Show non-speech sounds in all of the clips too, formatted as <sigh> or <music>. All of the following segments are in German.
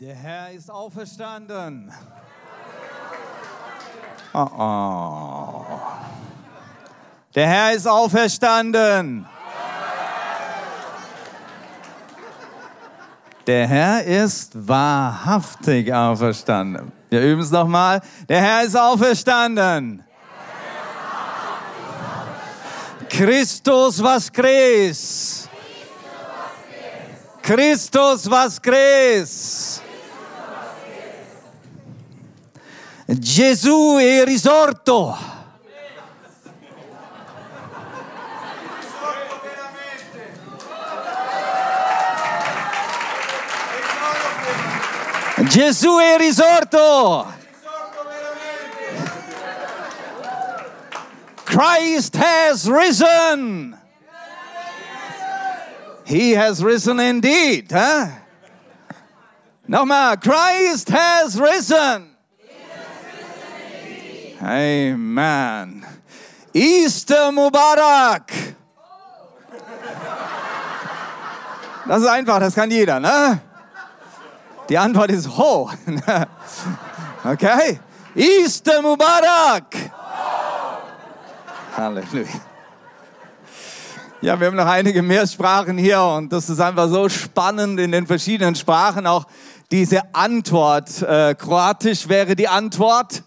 Der Herr ist auferstanden. Oh, oh. Der Herr ist auferstanden. Der Herr ist wahrhaftig auferstanden. Wir üben es nochmal. Der Herr ist auferstanden. Christus was Christ. Christus was Christ. Gesù è risorto. Gesù è risorto. Christ has risen. He has risen indeed. Huh? Nochmal, Christ has risen. Amen. Easter Mubarak. Das ist einfach, das kann jeder, ne? Die Antwort ist ho. <laughs> Okay? Easter Mubarak. Halleluja. Ja, wir haben noch einige mehr Sprachen hier und das ist einfach so spannend in den verschiedenen Sprachen auch diese Antwort. Äh, Kroatisch wäre die Antwort.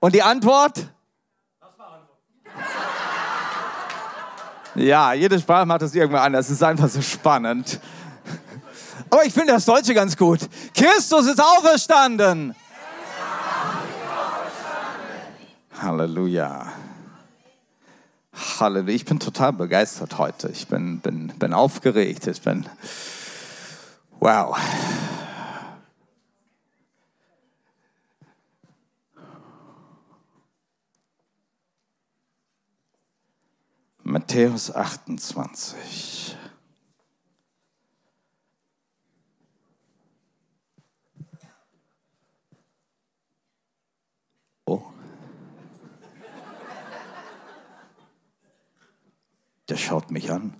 Und die Antwort? Ja, jede Sprache macht das irgendwo anders. Es ist einfach so spannend. Aber ich finde das Deutsche ganz gut. Christus ist auferstanden. Halleluja. Halleluja. Ich bin total begeistert heute. Ich bin, bin, bin aufgeregt. Ich bin. Wow. Matthäus 28. Oh. Der schaut mich an.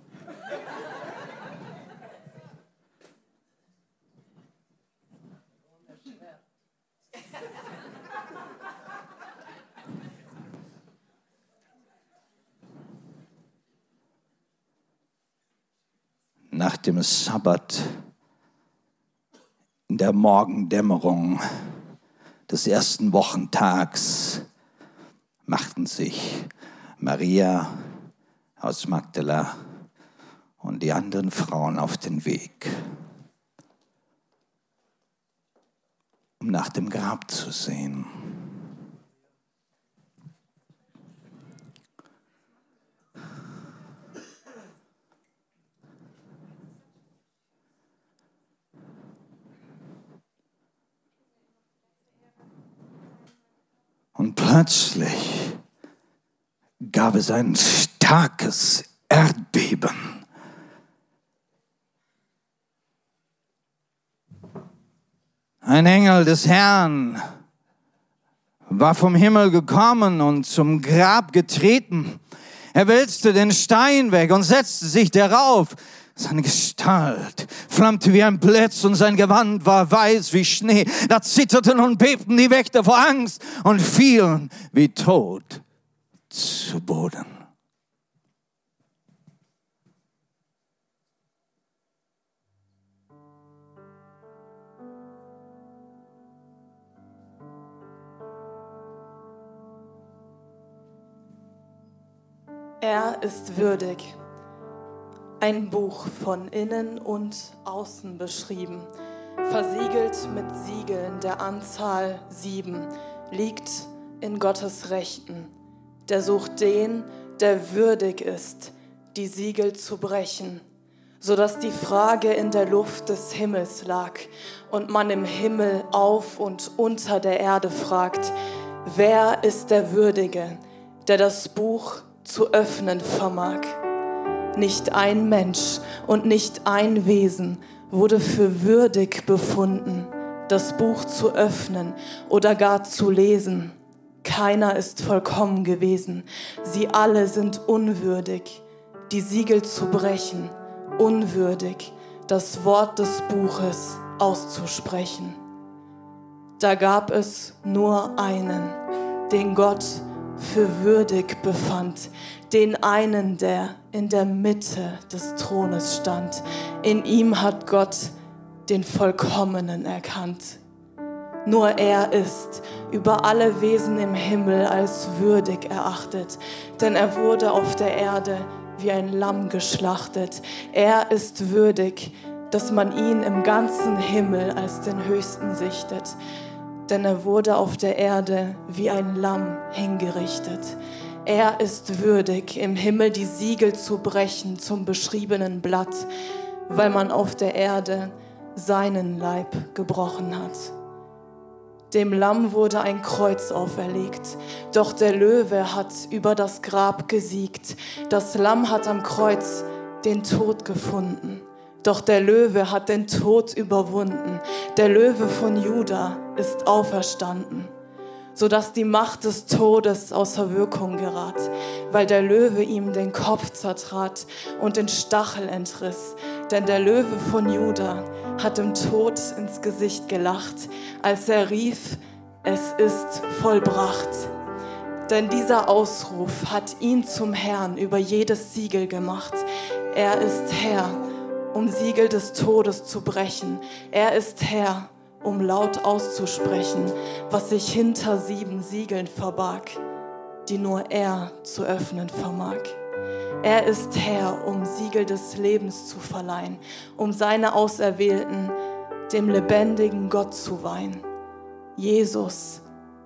Nach dem Sabbat in der Morgendämmerung des ersten Wochentags machten sich Maria aus Magdala und die anderen Frauen auf den Weg, um nach dem Grab zu sehen. Und plötzlich gab es ein starkes Erdbeben. Ein Engel des Herrn war vom Himmel gekommen und zum Grab getreten. Er wälzte den Stein weg und setzte sich darauf. Seine Gestalt flammte wie ein Blitz und sein Gewand war weiß wie Schnee. Da zitterten und bebten die Wächter vor Angst und fielen wie tot zu Boden. Er ist würdig. Ein Buch von innen und außen beschrieben, versiegelt mit Siegeln der Anzahl sieben, liegt in Gottes Rechten. Der sucht den, der würdig ist, die Siegel zu brechen, so dass die Frage in der Luft des Himmels lag und man im Himmel auf und unter der Erde fragt, wer ist der Würdige, der das Buch zu öffnen vermag. Nicht ein Mensch und nicht ein Wesen wurde für würdig befunden, das Buch zu öffnen oder gar zu lesen. Keiner ist vollkommen gewesen. Sie alle sind unwürdig, die Siegel zu brechen, unwürdig, das Wort des Buches auszusprechen. Da gab es nur einen, den Gott für würdig befand, den einen, der in der Mitte des Thrones stand. In ihm hat Gott den Vollkommenen erkannt. Nur er ist über alle Wesen im Himmel als würdig erachtet, denn er wurde auf der Erde wie ein Lamm geschlachtet. Er ist würdig, dass man ihn im ganzen Himmel als den Höchsten sichtet, denn er wurde auf der Erde wie ein Lamm hingerichtet. Er ist würdig, im Himmel die Siegel zu brechen zum beschriebenen Blatt, weil man auf der Erde seinen Leib gebrochen hat. Dem Lamm wurde ein Kreuz auferlegt, doch der Löwe hat über das Grab gesiegt. Das Lamm hat am Kreuz den Tod gefunden, doch der Löwe hat den Tod überwunden. Der Löwe von Juda ist auferstanden, sodass die Macht des Todes außer Wirkung gerat, weil der Löwe ihm den Kopf zertrat und den Stachel entriss. Denn der Löwe von Juda hat dem Tod ins Gesicht gelacht, als er rief, es ist vollbracht. Denn dieser Ausruf hat ihn zum Herrn über jedes Siegel gemacht. Er ist Herr, um Siegel des Todes zu brechen. Er ist Herr, um laut auszusprechen, was sich hinter sieben Siegeln verbarg, die nur er zu öffnen vermag. Er ist Herr, um Siegel des Lebens zu verleihen, um seine Auserwählten dem lebendigen Gott zu weihen. Jesus,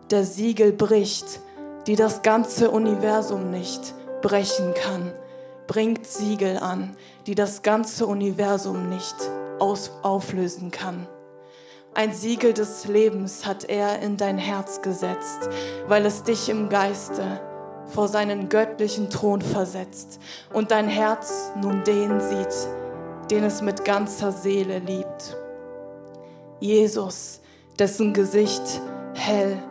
der Siegel bricht, die das ganze Universum nicht brechen kann, bringt Siegel an, die das ganze Universum nicht auflösen kann. Ein Siegel des Lebens hat er in dein Herz gesetzt, weil es dich im Geiste vor seinen göttlichen Thron versetzt und dein Herz nun den sieht, den es mit ganzer Seele liebt. Jesus, dessen Gesicht hell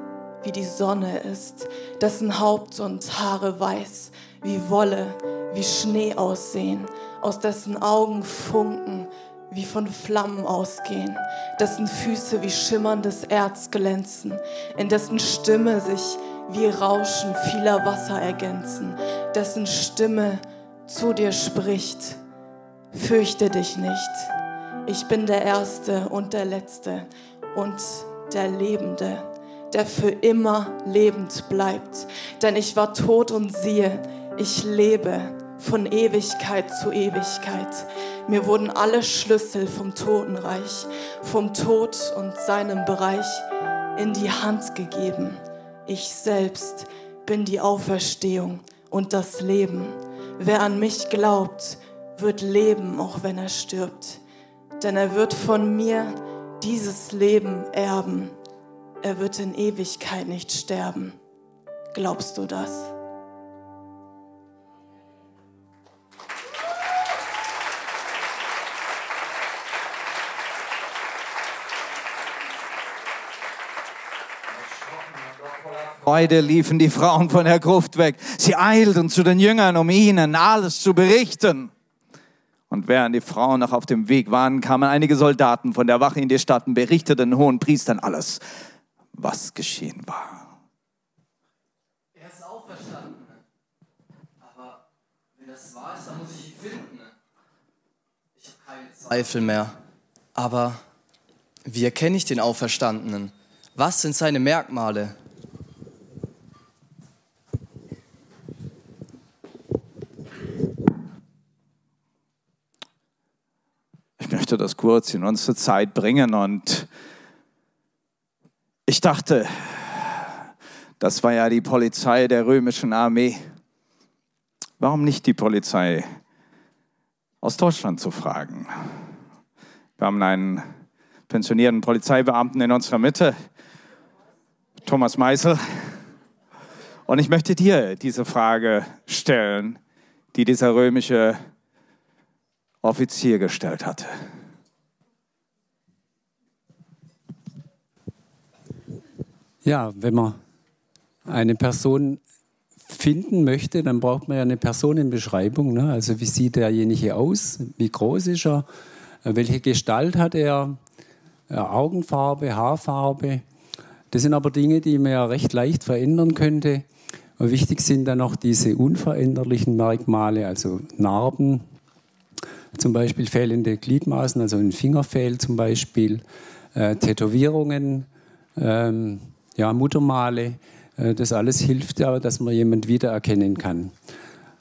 wie die Sonne ist, dessen Haupt und Haare weiß wie Wolle, wie Schnee aussehen, aus dessen Augen Funken wie von Flammen ausgehen, dessen Füße wie schimmerndes Erz glänzen, in dessen Stimme sich wie Rauschen vieler Wasser ergänzen, dessen Stimme zu dir spricht. Fürchte dich nicht. Ich bin der Erste und der Letzte und der Lebende, der für immer lebend bleibt. Denn ich war tot und siehe, ich lebe von Ewigkeit zu Ewigkeit. Mir wurden alle Schlüssel vom Totenreich, vom Tod und seinem Bereich in die Hand gegeben. Ich selbst bin die Auferstehung und das Leben. Wer an mich glaubt, wird leben, auch wenn er stirbt. Denn er wird von mir dieses Leben erben. Er wird in Ewigkeit nicht sterben. Glaubst du das? Freude liefen die Frauen von der Gruft weg. Sie eilten zu den Jüngern, um ihnen alles zu berichten. Und während die Frauen noch auf dem Weg waren, kamen einige Soldaten von der Wache in die Stadt und berichteten den hohen Priestern alles, was geschehen war. Er ist auferstanden. Aber wenn das wahr ist, dann muss ich ihn finden. Ich habe keine Zweifel mehr. Aber wie erkenne ich den Auferstandenen? Was sind seine Merkmale? möchte das kurz in unsere Zeit bringen. Und ich dachte, das war ja die Polizei der römischen Armee. Warum nicht die Polizei aus Deutschland zu fragen? Wir haben einen pensionierten Polizeibeamten in unserer Mitte, Thomas Meisel. Und ich möchte dir diese Frage stellen, die dieser römische Offizier gestellt hatte. Ja, wenn man eine Person finden möchte, dann braucht man ja eine Personenbeschreibung. Ne? Also wie sieht derjenige aus? Wie groß ist er? welche Gestalt hat er, Augenfarbe, Haarfarbe. Das sind aber Dinge, die man ja recht leicht verändern könnte. Wichtig sind dann noch diese unveränderlichen Merkmale, also Narben, zum Beispiel fehlende Gliedmaßen, also ein Fingerfehl zum Beispiel, äh, Tätowierungen, ähm, ja, Muttermale. Äh, das alles hilft ja, dass man jemand wiedererkennen kann.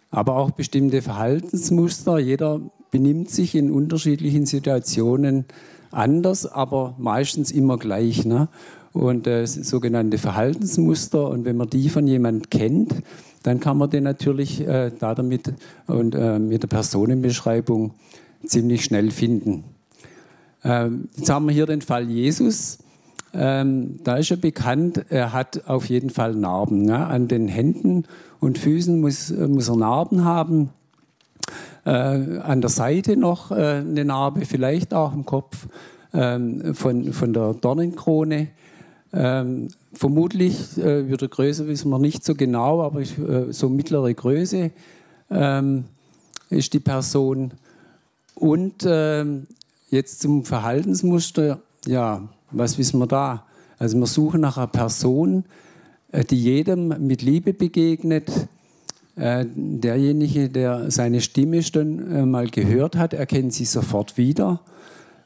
Aber auch bestimmte Verhaltensmuster. Jeder benimmt sich in unterschiedlichen Situationen anders, aber meistens immer gleich. Ne? Und äh, sogenannte Verhaltensmuster. Und wenn man die von jemand kennt, dann kann man den natürlich äh, da damit und äh, mit der Personenbeschreibung ziemlich schnell finden. Ähm, jetzt haben wir hier den Fall Jesus. Ähm, da ist ja bekannt, er hat auf jeden Fall Narben. Ne? An den Händen und Füßen muss, muss er Narben haben. Äh, an der Seite noch äh, eine Narbe, vielleicht auch im Kopf ähm, von, von der Dornenkrone. Ähm, vermutlich äh, wird er größer, wissen wir nicht so genau, aber äh, so mittlere Größe ähm, ist die Person. Und ähm, jetzt zum Verhaltensmuster, ja, was wissen wir da? Also wir suchen nach einer Person, äh, die jedem mit Liebe begegnet. Äh, derjenige, der seine Stimme schon äh, mal gehört hat, erkennt sie sofort wieder.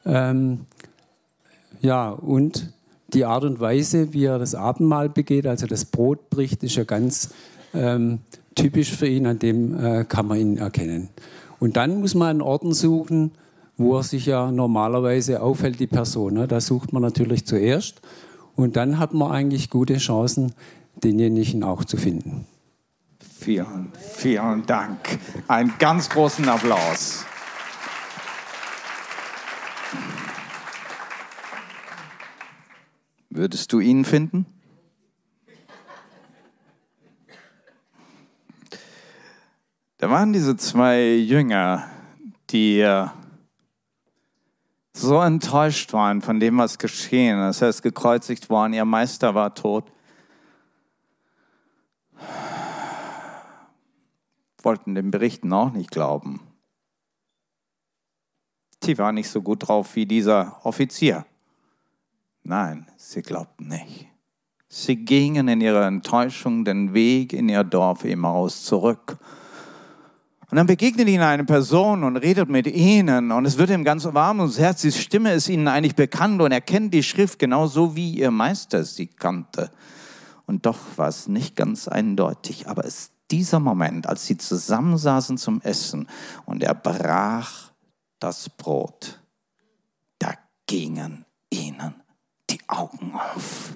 Ähm, ja, und die Art und Weise, wie er das Abendmahl begeht, also das Brot bricht, ist ja ganz ähm, typisch für ihn, an dem kann man ihn erkennen. Und dann muss man einen Orden suchen, wo er sich ja normalerweise aufhält, die Person. Ne? Da sucht man natürlich zuerst und dann hat man eigentlich gute Chancen, denjenigen auch zu finden. Vielen, vielen Dank. Einen ganz großen Applaus. Würdest du ihn finden? Da waren diese zwei Jünger, die äh, so enttäuscht waren von dem, was geschehen ist. Er ist gekreuzigt worden, ihr Meister war tot. Wollten den Berichten auch nicht glauben. Sie waren nicht so gut drauf wie dieser Offizier. Nein, sie glaubten nicht. Sie gingen in ihrer Enttäuschung den Weg in ihr Dorf Emmaus zurück. Und dann begegnet ihnen eine Person und redet mit ihnen und es wird ihm ganz warm ums Herz. Die Stimme ist ihnen eigentlich bekannt und er kennt die Schrift genauso wie ihr Meister sie kannte. Und doch war es nicht ganz eindeutig. Aber es dieser Moment, als sie zusammensaßen zum Essen und er brach das Brot, da gingen ihnen die Augen auf.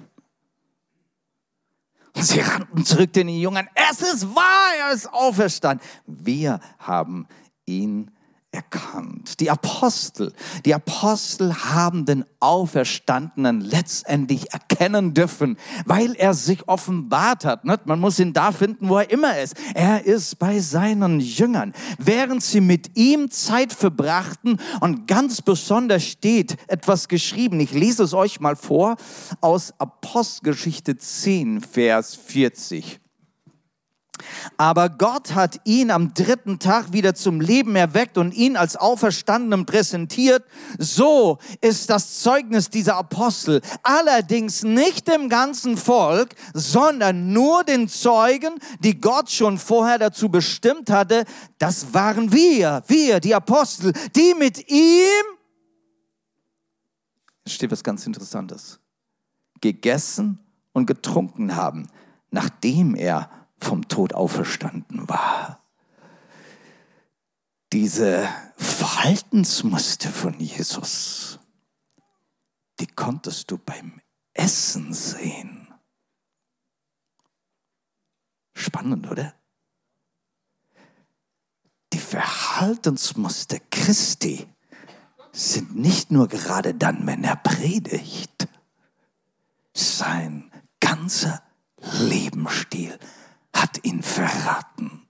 Sie rannten zurück zu den Jungen. Es ist wahr, er ist auferstanden. Wir haben ihn erkannt. Die Apostel, die Apostel haben den Auferstandenen letztendlich erkennen dürfen, weil er sich offenbart hat. Man muss ihn da finden, wo er immer ist. Er ist bei seinen Jüngern. Während sie mit ihm Zeit verbrachten und ganz besonders steht etwas geschrieben. Ich lese es euch mal vor aus Apostelgeschichte 10, Vers 40. Aber Gott hat ihn am dritten Tag wieder zum Leben erweckt und ihn als Auferstandenen präsentiert. So ist das Zeugnis dieser Apostel. Allerdings nicht dem ganzen Volk, sondern nur den Zeugen, die Gott schon vorher dazu bestimmt hatte. Das waren wir, wir, die Apostel, die mit ihm, es steht was ganz Interessantes, gegessen und getrunken haben, nachdem er vom Tod auferstanden war. Diese Verhaltensmuster von Jesus, die konntest du beim Essen sehen. Spannend, oder? Die Verhaltensmuster Christi sind nicht nur gerade dann, wenn er predigt, sein ganzer Lebensstil hat ihn verraten.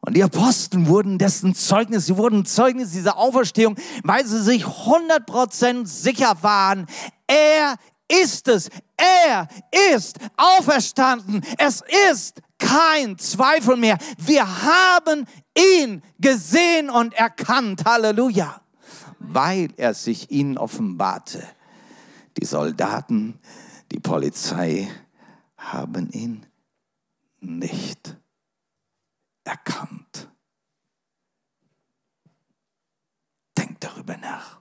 Und die Apostel wurden dessen Zeugnis, sie wurden Zeugnis dieser Auferstehung, weil sie sich 100% sicher waren, er ist es, er ist auferstanden, es ist kein Zweifel mehr. Wir haben ihn gesehen und erkannt. Halleluja. weil er sich ihnen offenbarte. Die Soldaten, die Polizei haben ihn nicht erkannt. Denkt darüber nach.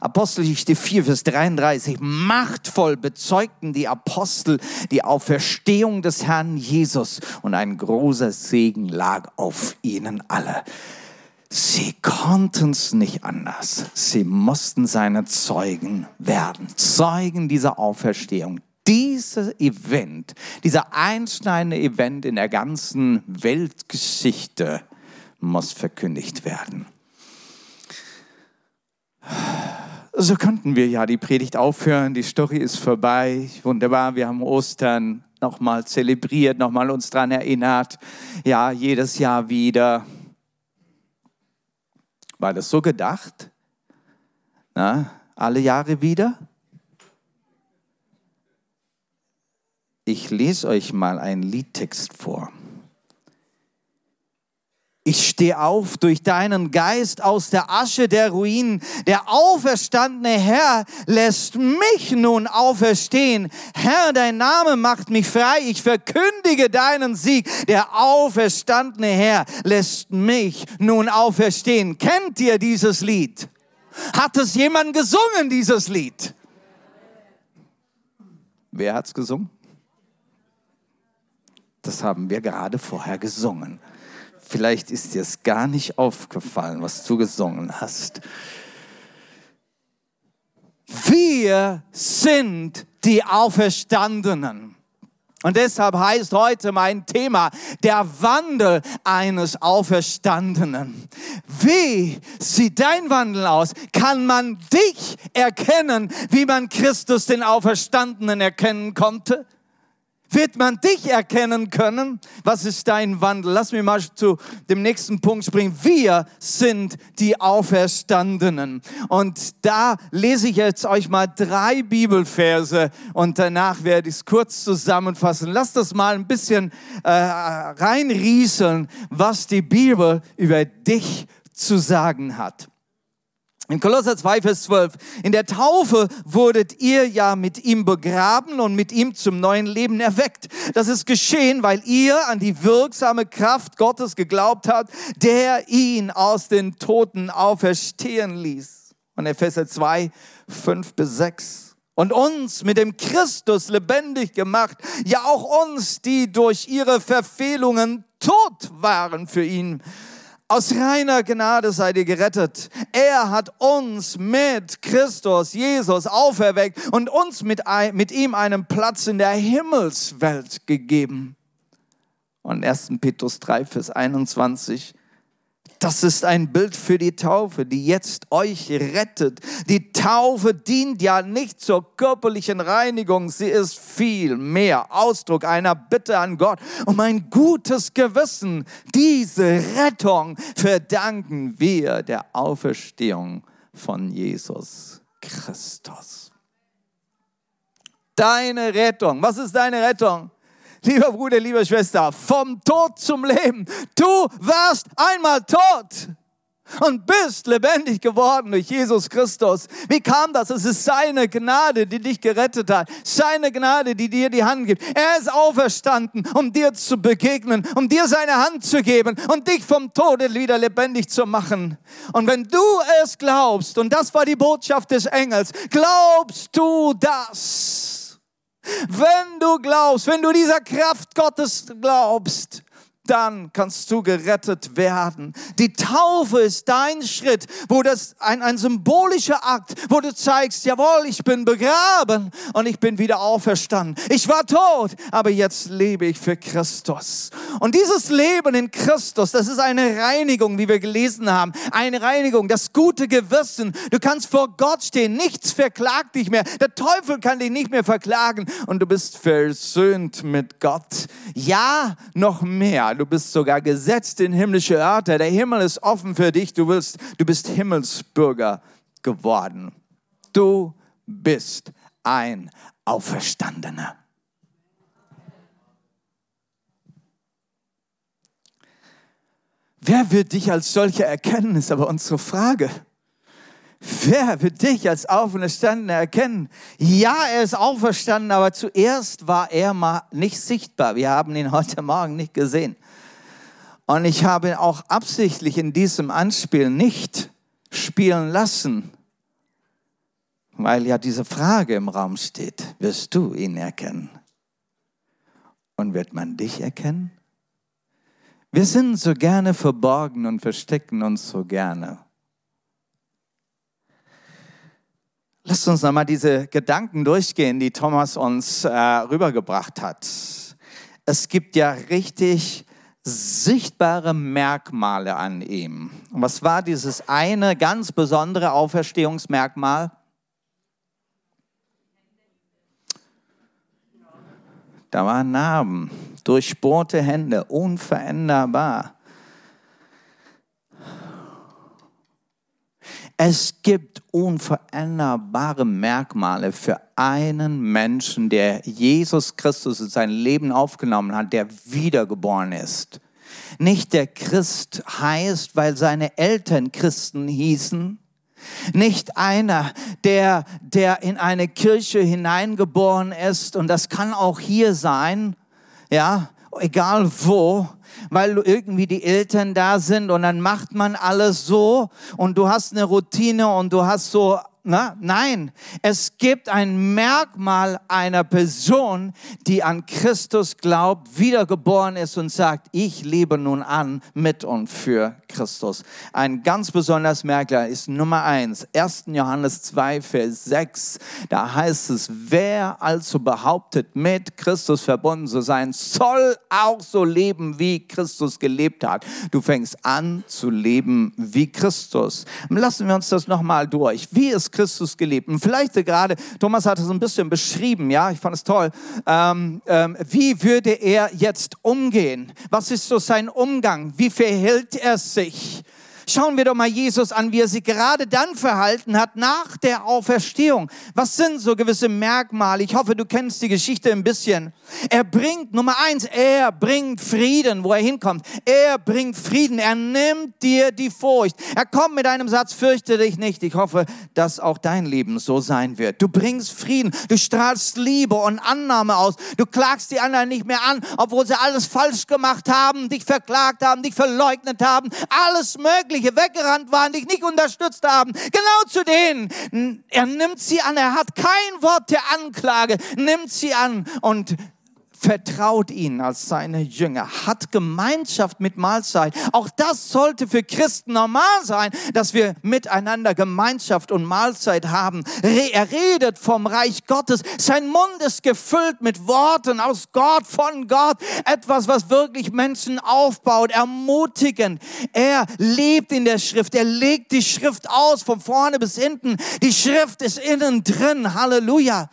Apostelgeschichte 4, Vers 33. Machtvoll bezeugten die Apostel die Auferstehung des Herrn Jesus und ein großer Segen lag auf ihnen alle. Sie konnten es nicht anders. Sie mussten seine Zeugen werden. Zeugen dieser Auferstehung. Dieses Event, dieser einschneidende Event in der ganzen Weltgeschichte muss verkündigt werden so könnten wir ja die Predigt aufhören. Die Story ist vorbei. Wunderbar, wir haben Ostern nochmal zelebriert, nochmal uns daran erinnert. Ja, jedes Jahr wieder. War das so gedacht? Na, alle Jahre wieder? Ich lese euch mal einen Liedtext vor. Ich stehe auf durch deinen Geist aus der Asche der Ruinen. Der auferstandene Herr lässt mich nun auferstehen. Herr, dein Name macht mich frei. Ich verkündige deinen Sieg. Der auferstandene Herr lässt mich nun auferstehen. Kennt ihr dieses Lied? Hat es jemand gesungen, dieses Lied? Wer hat's gesungen? Das haben wir gerade vorher gesungen. Vielleicht ist dir es gar nicht aufgefallen, was du gesungen hast. Wir sind die Auferstandenen. Und deshalb heißt heute mein Thema der Wandel eines Auferstandenen. Wie sieht dein Wandel aus? Kann man dich erkennen, wie man Christus den Auferstandenen erkennen konnte? Wird man dich erkennen können? Was ist dein Wandel? Lass mich mal zu dem nächsten Punkt springen. Wir sind die Auferstandenen. Und da lese ich jetzt euch mal drei Bibelverse und danach werde ich es kurz zusammenfassen. Lass das mal ein bisschen äh, reinrieseln, was die Bibel über dich zu sagen hat. In Kolosser 2, Vers 12. In der Taufe wurdet ihr ja mit ihm begraben und mit ihm zum neuen Leben erweckt. Das ist geschehen, weil ihr an die wirksame Kraft Gottes geglaubt habt, der ihn aus den Toten auferstehen ließ. Und Epheser 2, 5 bis 6. Und uns mit dem Christus lebendig gemacht, ja auch uns, die durch ihre Verfehlungen tot waren für ihn aus reiner Gnade seid ihr gerettet. Er hat uns mit Christus, Jesus, auferweckt und uns mit, mit ihm einen Platz in der Himmelswelt gegeben. Und 1. Petrus 3, Vers 21. Das ist ein Bild für die Taufe, die jetzt euch rettet. Die Taufe dient ja nicht zur körperlichen Reinigung, sie ist viel mehr Ausdruck einer Bitte an Gott um ein gutes Gewissen. Diese Rettung verdanken wir der Auferstehung von Jesus Christus. Deine Rettung, was ist deine Rettung? Lieber Bruder, liebe Schwester, vom Tod zum Leben. Du warst einmal tot und bist lebendig geworden durch Jesus Christus. Wie kam das? Es ist seine Gnade, die dich gerettet hat. Seine Gnade, die dir die Hand gibt. Er ist auferstanden, um dir zu begegnen, um dir seine Hand zu geben und dich vom Tode wieder lebendig zu machen. Und wenn du es glaubst, und das war die Botschaft des Engels, glaubst du das? Wenn du glaubst, wenn du dieser Kraft Gottes glaubst, dann kannst du gerettet werden. Die Taufe ist dein Schritt, wo das ein, ein symbolischer Akt, wo du zeigst, jawohl, ich bin begraben und ich bin wieder auferstanden. Ich war tot, aber jetzt lebe ich für Christus. Und dieses Leben in Christus, das ist eine Reinigung, wie wir gelesen haben. Eine Reinigung, das gute Gewissen. Du kannst vor Gott stehen, nichts verklagt dich mehr. Der Teufel kann dich nicht mehr verklagen und du bist versöhnt mit Gott. Ja, noch mehr du bist sogar gesetzt in himmlische Örter. Der Himmel ist offen für dich. Du, willst, du bist Himmelsbürger geworden. Du bist ein Auferstandener. Wer wird dich als solcher erkennen, ist aber unsere Frage. Wer wird dich als Auferstandene erkennen? Ja, er ist auferstanden, aber zuerst war er mal nicht sichtbar. Wir haben ihn heute Morgen nicht gesehen. Und ich habe auch absichtlich in diesem Anspiel nicht spielen lassen, weil ja diese Frage im Raum steht, wirst du ihn erkennen? Und wird man dich erkennen? Wir sind so gerne verborgen und verstecken uns so gerne. Lasst uns nochmal diese Gedanken durchgehen, die Thomas uns äh, rübergebracht hat. Es gibt ja richtig sichtbare Merkmale an ihm. Und was war dieses eine ganz besondere Auferstehungsmerkmal? Da waren Narben, durchbohrte Hände, unveränderbar. Es gibt unveränderbare Merkmale für einen Menschen, der Jesus Christus in sein Leben aufgenommen hat, der wiedergeboren ist. Nicht der Christ heißt, weil seine Eltern Christen hießen, nicht einer, der, der in eine Kirche hineingeboren ist, und das kann auch hier sein, ja, egal wo, weil irgendwie die Eltern da sind und dann macht man alles so und du hast eine Routine und du hast so na, nein, es gibt ein Merkmal einer Person, die an Christus glaubt, wiedergeboren ist und sagt, ich lebe nun an mit und für Christus. Ein ganz besonders Merkmal ist Nummer eins, 1. Johannes 2, Vers 6. Da heißt es, wer also behauptet, mit Christus verbunden zu sein, soll auch so leben, wie Christus gelebt hat. Du fängst an zu leben wie Christus. Lassen wir uns das nochmal durch. Wie ist Christus gelebt. Und vielleicht gerade, Thomas hat es ein bisschen beschrieben, ja, ich fand es toll. Ähm, ähm, wie würde er jetzt umgehen? Was ist so sein Umgang? Wie verhält er sich? Schauen wir doch mal Jesus an, wie er sich gerade dann verhalten hat nach der Auferstehung. Was sind so gewisse Merkmale? Ich hoffe, du kennst die Geschichte ein bisschen. Er bringt, Nummer eins, er bringt Frieden, wo er hinkommt. Er bringt Frieden. Er nimmt dir die Furcht. Er kommt mit einem Satz, fürchte dich nicht. Ich hoffe, dass auch dein Leben so sein wird. Du bringst Frieden. Du strahlst Liebe und Annahme aus. Du klagst die anderen nicht mehr an, obwohl sie alles falsch gemacht haben, dich verklagt haben, dich verleugnet haben. Alles Mögliche weggerannt waren, dich nicht unterstützt haben. Genau zu denen. Er nimmt sie an. Er hat kein Wort der Anklage. Nimmt sie an und vertraut ihnen als seine Jünger, hat Gemeinschaft mit Mahlzeit. Auch das sollte für Christen normal sein, dass wir miteinander Gemeinschaft und Mahlzeit haben. Er redet vom Reich Gottes. Sein Mund ist gefüllt mit Worten aus Gott, von Gott. Etwas, was wirklich Menschen aufbaut, ermutigend. Er lebt in der Schrift. Er legt die Schrift aus, von vorne bis hinten. Die Schrift ist innen drin. Halleluja.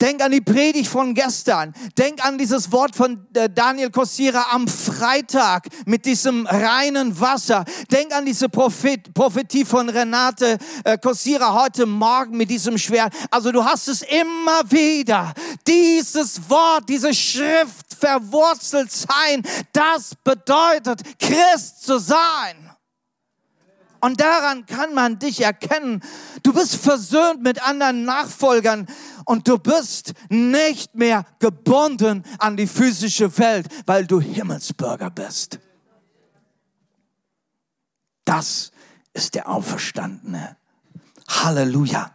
Denk an die Predigt von gestern. Denk an dieses Wort von äh, Daniel Kossira am Freitag mit diesem reinen Wasser. Denk an diese Prophet, Prophetie von Renate äh, Kossira heute Morgen mit diesem Schwert. Also du hast es immer wieder. Dieses Wort, diese Schrift verwurzelt sein, das bedeutet Christ zu sein. Und daran kann man dich erkennen. Du bist versöhnt mit anderen Nachfolgern und du bist nicht mehr gebunden an die physische Welt, weil du Himmelsbürger bist. Das ist der Auferstandene. Halleluja.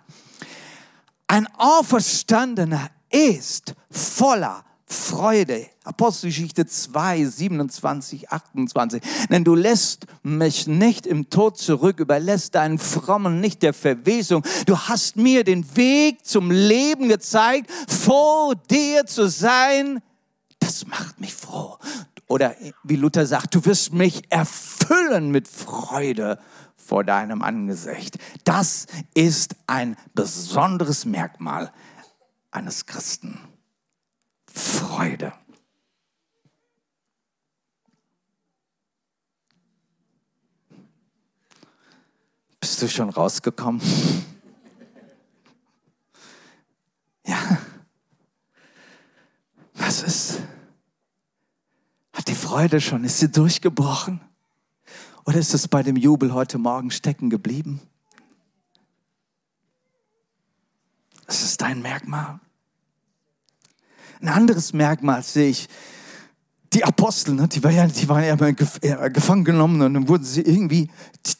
Ein Auferstandener ist voller Freude. Apostelgeschichte 2, 27, 28. Denn du lässt mich nicht im Tod zurück, überlässt deinen Frommen nicht der Verwesung. Du hast mir den Weg zum Leben gezeigt, vor dir zu sein. Das macht mich froh. Oder wie Luther sagt, du wirst mich erfüllen mit Freude vor deinem Angesicht. Das ist ein besonderes Merkmal eines Christen. Freude. Bist du schon rausgekommen? <laughs> Ja. Was ist? Hat die Freude schon? Ist sie durchgebrochen? Oder ist es bei dem Jubel heute Morgen stecken geblieben? Das ist dein Merkmal. Ein anderes Merkmal sehe ich. Die Apostel, ne, die waren ja, die waren ja gefangen genommen und dann wurden sie irgendwie,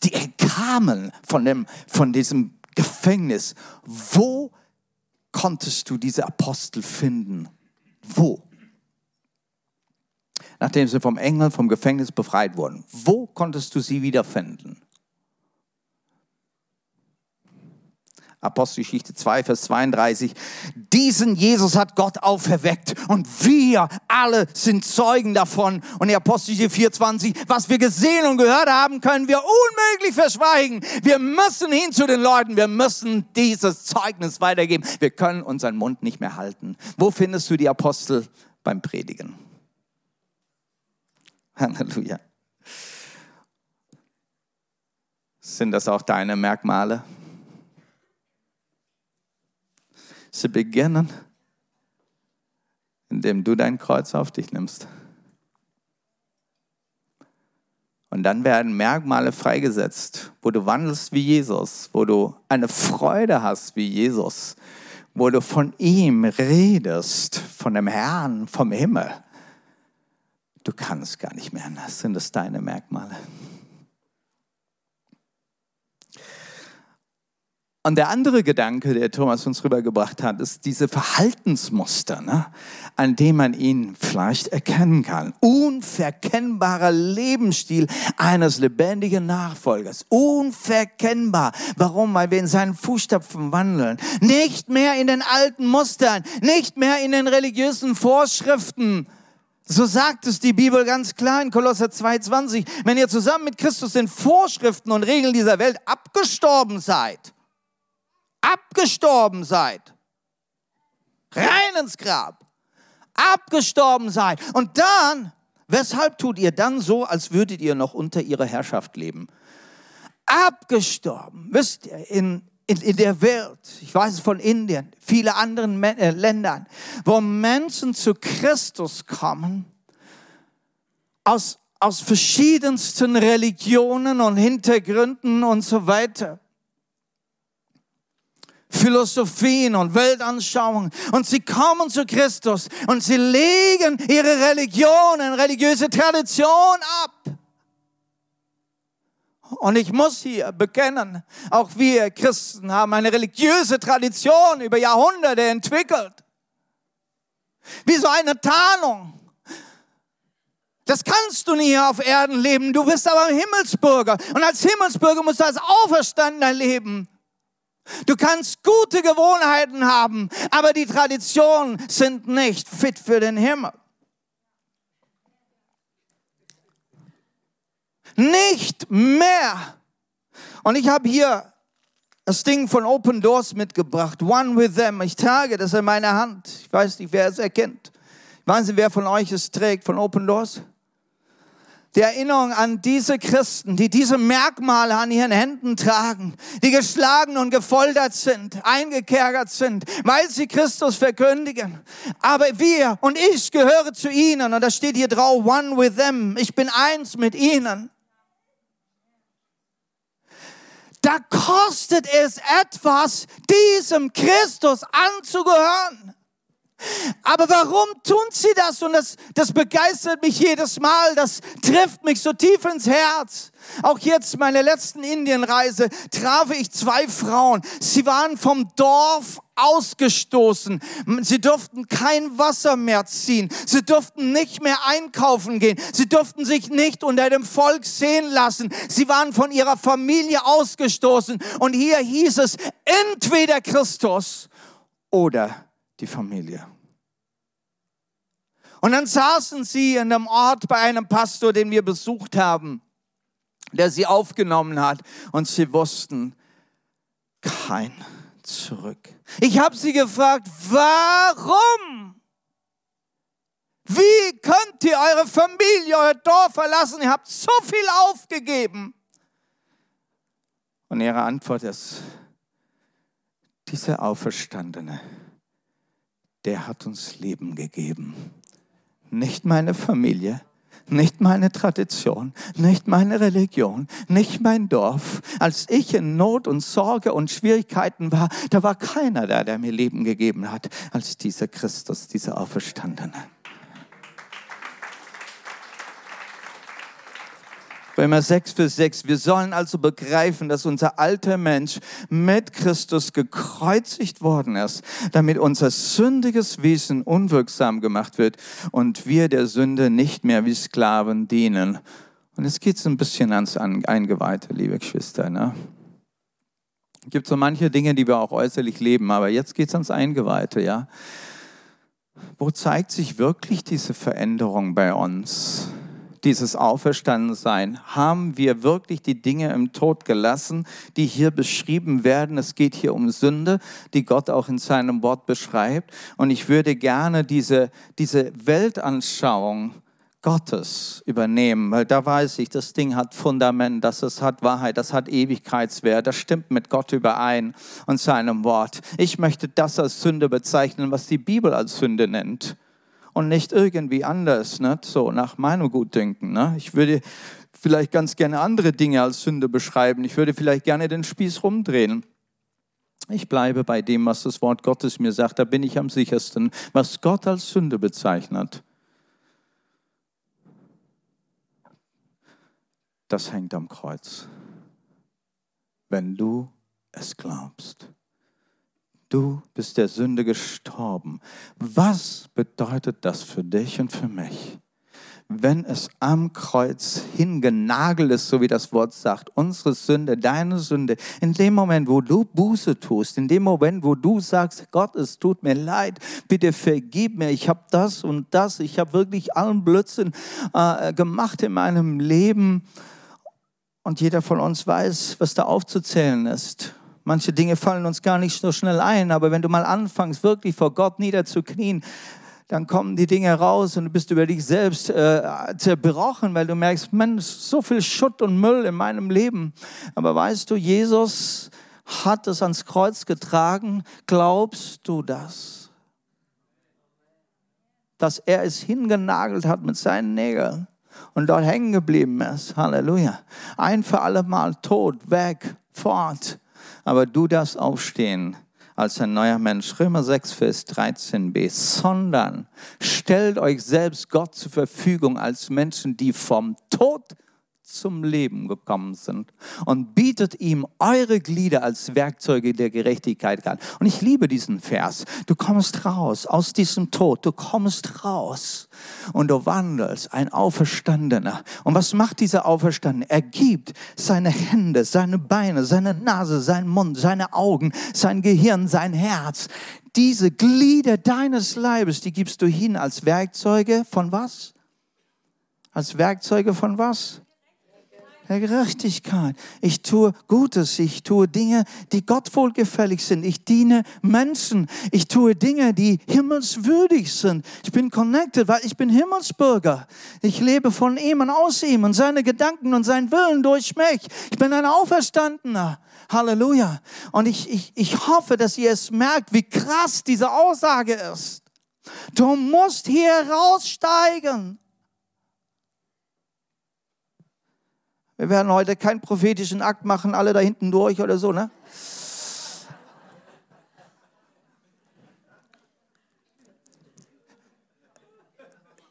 die entkamen von, dem, von diesem Gefängnis. Wo konntest du diese Apostel finden? Wo? Nachdem sie vom Engel, vom Gefängnis befreit wurden. Wo konntest du sie wiederfinden? Apostelgeschichte 2, Vers 32. Diesen Jesus hat Gott auferweckt und wir alle sind Zeugen davon. Und in Apostelgeschichte 24, was wir gesehen und gehört haben, können wir unmöglich verschweigen. Wir müssen hin zu den Leuten, wir müssen dieses Zeugnis weitergeben. Wir können unseren Mund nicht mehr halten. Wo findest du die Apostel beim Predigen? <laughs> Halleluja. Sind das auch deine Merkmale? Sie beginnen, indem du dein Kreuz auf dich nimmst. Und dann werden Merkmale freigesetzt, wo du wandelst wie Jesus, wo du eine Freude hast wie Jesus, wo du von ihm redest, von dem Herrn, vom Himmel. Du kannst gar nicht mehr anders, sind das deine Merkmale. Und der andere Gedanke, der Thomas uns rübergebracht hat, ist diese Verhaltensmuster, ne, an dem man ihn vielleicht erkennen kann. Unverkennbarer Lebensstil eines lebendigen Nachfolgers. Unverkennbar. Warum? Weil wir in seinen Fußstapfen wandeln. Nicht mehr in den alten Mustern, nicht mehr in den religiösen Vorschriften. So sagt es die Bibel ganz klar in Kolosser 2,20. Wenn ihr zusammen mit Christus den Vorschriften und Regeln dieser Welt abgestorben seid, abgestorben seid. Rein ins Grab. Abgestorben seid. Und dann, weshalb tut ihr dann so, als würdet ihr noch unter ihrer Herrschaft leben? Abgestorben. Wisst ihr, in, in, in der Welt, ich weiß es von Indien, viele anderen äh, Ländern, wo Menschen zu Christus kommen, aus, aus verschiedensten Religionen und Hintergründen und so weiter. Philosophien und Weltanschauungen. Und sie kommen zu Christus und sie legen ihre Religion und religiöse Tradition ab. Und ich muss hier bekennen, auch wir Christen haben eine religiöse Tradition über Jahrhunderte entwickelt. Wie so eine Tarnung. Das kannst du nie auf Erden leben. Du bist aber ein Himmelsbürger. Und als Himmelsbürger musst du als Auferstandener leben. Du kannst gute Gewohnheiten haben, aber die Traditionen sind nicht fit für den Himmel. Nicht mehr. Und ich habe hier das Ding von Open Doors mitgebracht. One with them. Ich trage das in meiner Hand. Ich weiß nicht, wer es erkennt. Nicht, wer von euch es trägt von Open Doors? Die Erinnerung an diese Christen, die diese Merkmale an ihren Händen tragen, die geschlagen und gefoltert sind, eingekerkert sind, weil sie Christus verkündigen. Aber wir und ich gehöre zu ihnen und da steht hier drauf, one with them. Ich bin eins mit ihnen. Da kostet es etwas, diesem Christus anzugehören. Aber warum tun sie das? Und das, das begeistert mich jedes Mal. Das trifft mich so tief ins Herz. Auch jetzt, meine letzten Indienreise, traf ich zwei Frauen. Sie waren vom Dorf ausgestoßen. Sie durften kein Wasser mehr ziehen. Sie durften nicht mehr einkaufen gehen. Sie durften sich nicht unter dem Volk sehen lassen. Sie waren von ihrer Familie ausgestoßen. Und hier hieß es, entweder Christus oder die Familie. Und dann saßen sie in einem Ort bei einem Pastor, den wir besucht haben, der sie aufgenommen hat. Und sie wussten, kein zurück. Ich habe sie gefragt, warum? Wie könnt ihr eure Familie, euer Dorf verlassen? Ihr habt so viel aufgegeben. Und ihre Antwort ist, dieser Auferstandene, der hat uns Leben gegeben nicht meine Familie, nicht meine Tradition, nicht meine Religion, nicht mein Dorf. Als ich in Not und Sorge und Schwierigkeiten war, da war keiner da, der mir Leben gegeben hat, als dieser Christus, dieser Auferstandene. Römer 6, Vers 6. Wir sollen also begreifen, dass unser alter Mensch mit Christus gekreuzigt worden ist, damit unser sündiges Wesen unwirksam gemacht wird und wir der Sünde nicht mehr wie Sklaven dienen. Und jetzt geht es ein bisschen ans Eingeweihte, liebe Geschwister. Ne? Gibt so manche Dinge, die wir auch äußerlich leben, aber jetzt geht es ans Eingeweihte, ja. Wo zeigt sich wirklich diese Veränderung bei uns? Dieses Auferstandensein? Haben wir wirklich die Dinge im Tod gelassen, die hier beschrieben werden? Es geht hier um Sünde, die Gott auch in seinem Wort beschreibt. Und ich würde gerne diese, diese Weltanschauung Gottes übernehmen, weil da weiß ich, das Ding hat Fundament, das es hat Wahrheit, das hat Ewigkeitswert, das stimmt mit Gott überein und seinem Wort. Ich möchte das als Sünde bezeichnen, was die Bibel als Sünde nennt und nicht irgendwie anders, ne? so nach meinem Gutdünken. Ne? Ich würde vielleicht ganz gerne andere Dinge als Sünde beschreiben. Ich würde vielleicht gerne den Spieß rumdrehen. Ich bleibe bei dem, was das Wort Gottes mir sagt. Da bin ich am sichersten. Was Gott als Sünde bezeichnet, das hängt am Kreuz. Wenn du es glaubst. Du bist der Sünde gestorben. Was bedeutet das für dich und für mich? Wenn es am Kreuz hingenagelt ist, so wie das Wort sagt, unsere Sünde, deine Sünde, in dem Moment, wo du Buße tust, in dem Moment, wo du sagst, Gott, es tut mir leid, bitte vergib mir, ich habe das und das, ich habe wirklich allen Blödsinn äh, gemacht in meinem Leben und jeder von uns weiß, was da aufzuzählen ist. Manche Dinge fallen uns gar nicht so schnell ein, aber wenn du mal anfängst, wirklich vor Gott niederzuknien, dann kommen die Dinge raus und du bist über dich selbst äh, zerbrochen, weil du merkst, Mensch, so viel Schutt und Müll in meinem Leben. Aber weißt du, Jesus hat es ans Kreuz getragen. Glaubst du das? Dass er es hingenagelt hat mit seinen Nägeln und dort hängen geblieben ist. Halleluja. Ein für alle Mal tot, weg, fort aber du darfst aufstehen als ein neuer Mensch. Römer 6, Vers 13b. Sondern stellt euch selbst Gott zur Verfügung als Menschen, die vom Tod zum Leben gekommen sind und bietet ihm eure Glieder als Werkzeuge der Gerechtigkeit an. Und ich liebe diesen Vers. Du kommst raus aus diesem Tod, du kommst raus und du wandelst, ein Auferstandener. Und was macht dieser Auferstandene? Er gibt seine Hände, seine Beine, seine Nase, seinen Mund, seine Augen, sein Gehirn, sein Herz. Diese Glieder deines Leibes, die gibst du hin als Werkzeuge von was? Als Werkzeuge von was? Der Gerechtigkeit. Ich tue Gutes. Ich tue Dinge, die Gott wohlgefällig sind. Ich diene Menschen. Ich tue Dinge, die himmelswürdig sind. Ich bin connected, weil ich bin Himmelsbürger. Ich lebe von ihm und aus ihm und seine Gedanken und sein Willen durch mich. Ich bin ein Auferstandener. Halleluja. Und ich, ich, ich hoffe, dass ihr es merkt, wie krass diese Aussage ist. Du musst hier raussteigen. Wir werden heute keinen prophetischen Akt machen, alle da hinten durch oder so, ne?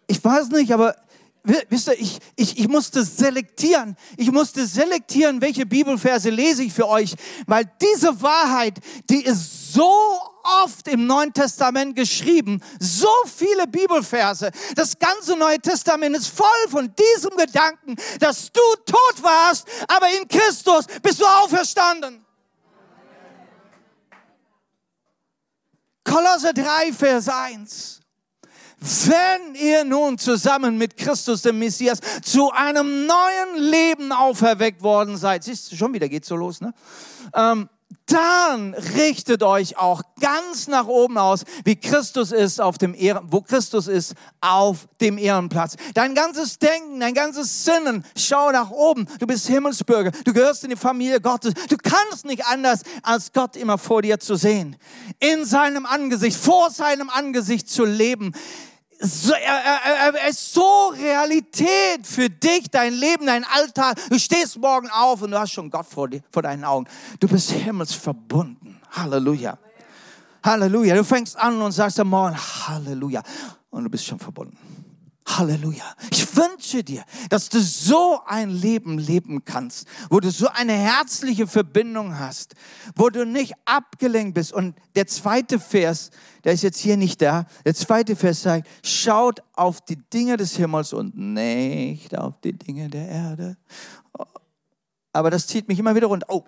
Ich weiß nicht, aber wisst ihr, ich, ich, ich musste selektieren. Ich musste selektieren, welche Bibelverse lese ich für euch, weil diese Wahrheit, die ist so oft im Neuen Testament geschrieben, so viele Bibelverse. Das ganze Neue Testament ist voll von diesem Gedanken, dass du tot warst, aber in Christus bist du auferstanden. Kolosse 3, Vers 1. Wenn ihr nun zusammen mit Christus, dem Messias, zu einem neuen Leben auferweckt worden seid, siehst du, schon wieder geht so los, ne? Ähm, dann richtet euch auch ganz nach oben aus, wie Christus ist auf dem Ehren, wo Christus ist auf dem Ehrenplatz. Dein ganzes Denken, dein ganzes Sinnen, schau nach oben. Du bist Himmelsbürger, du gehörst in die Familie Gottes. Du kannst nicht anders, als Gott immer vor dir zu sehen. In seinem Angesicht, vor seinem Angesicht zu leben so, er, er, er ist so Realität für dich, dein Leben, dein Alltag. Du stehst morgen auf und du hast schon Gott vor, dir, vor deinen Augen. Du bist himmelsverbunden. Halleluja. Halleluja. Du fängst an und sagst am Morgen, Halleluja. Und du bist schon verbunden. Halleluja. Ich wünsche dir, dass du so ein Leben leben kannst, wo du so eine herzliche Verbindung hast, wo du nicht abgelenkt bist. Und der zweite Vers, der ist jetzt hier nicht da, der zweite Vers sagt, schaut auf die Dinge des Himmels und nicht auf die Dinge der Erde. Aber das zieht mich immer wieder runter. Oh.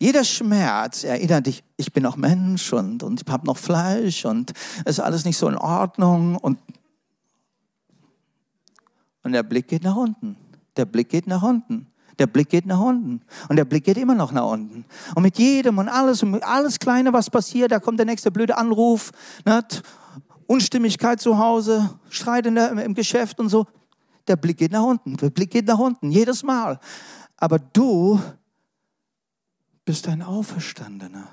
Jeder Schmerz erinnert dich, ich bin auch Mensch und, und ich habe noch Fleisch und es ist alles nicht so in Ordnung. Und, und der Blick geht nach unten. Der Blick geht nach unten. Der Blick geht nach unten. Und der Blick geht immer noch nach unten. Und mit jedem und alles, und alles Kleine, was passiert, da kommt der nächste blöde Anruf, nicht? Unstimmigkeit zu Hause, Streit in der, im Geschäft und so. Der Blick geht nach unten. Der Blick geht nach unten. Jedes Mal. Aber du bist ein Auferstandener.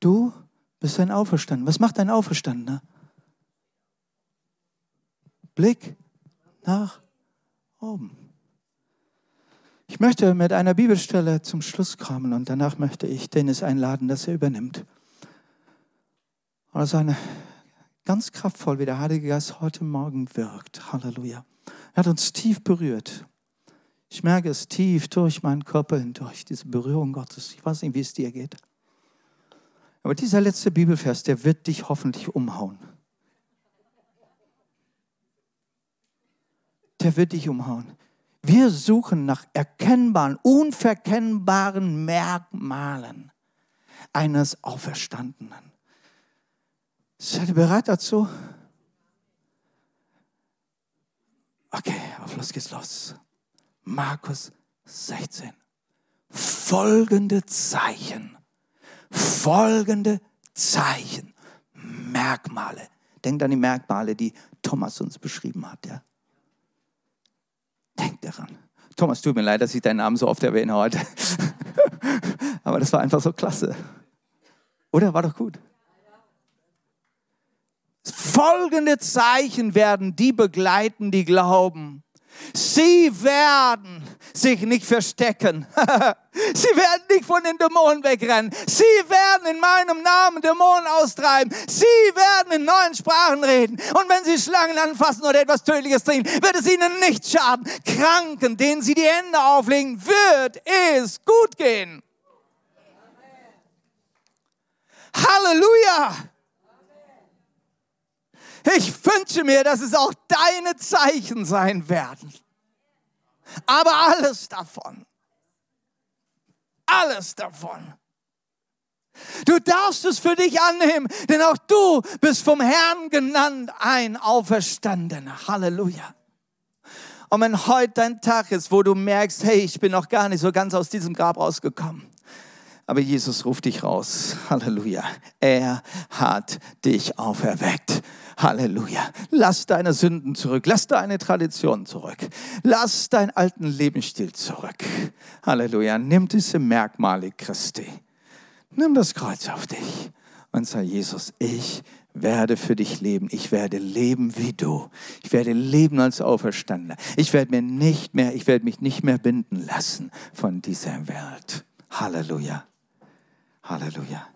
Du bist ein Auferstandener. Was macht ein Auferstandener? Blick nach oben. Ich möchte mit einer Bibelstelle zum Schluss kommen und danach möchte ich Dennis einladen, dass er übernimmt. Also eine ganz kraftvoll, wie der Heilige Geist heute Morgen wirkt. Halleluja. Er hat uns tief berührt. Ich merke es tief durch meinen Körper hindurch, diese Berührung Gottes. Ich weiß nicht, wie es dir geht. Aber dieser letzte Bibelvers, der wird dich hoffentlich umhauen. Der wird dich umhauen. Wir suchen nach erkennbaren, unverkennbaren Merkmalen eines Auferstandenen. Seid ihr bereit dazu? Okay, auf los geht's los. Markus 16. Folgende Zeichen, folgende Zeichen, Merkmale. Denkt an die Merkmale, die Thomas uns beschrieben hat. Ja? Denkt daran. Thomas, tut mir leid, dass ich deinen Namen so oft erwähne heute. <laughs> Aber das war einfach so klasse. Oder? War doch gut. Folgende Zeichen werden die begleiten, die glauben. Sie werden sich nicht verstecken. <laughs> Sie werden nicht von den Dämonen wegrennen. Sie werden in meinem Namen Dämonen austreiben. Sie werden in neuen Sprachen reden. Und wenn sie Schlangen anfassen oder etwas Tödliches trinken, wird es ihnen nicht schaden. Kranken, denen sie die Hände auflegen, wird es gut gehen. Halleluja! Ich wünsche mir, dass es auch deine Zeichen sein werden. Aber alles davon, alles davon. Du darfst es für dich annehmen, denn auch du bist vom Herrn genannt ein Auferstandener. Halleluja. Und wenn heute dein Tag ist, wo du merkst, hey, ich bin noch gar nicht so ganz aus diesem Grab rausgekommen, aber Jesus ruft dich raus. Halleluja. Er hat dich auferweckt. Halleluja. Lass deine Sünden zurück. Lass deine Tradition zurück. Lass deinen alten Lebensstil zurück. Halleluja. Nimm diese Merkmale Christi. Nimm das Kreuz auf dich und sag, Jesus, ich werde für dich leben. Ich werde leben wie du. Ich werde leben als Auferstandener. Ich werde mir nicht mehr, ich werde mich nicht mehr binden lassen von dieser Welt. Halleluja. Halleluja.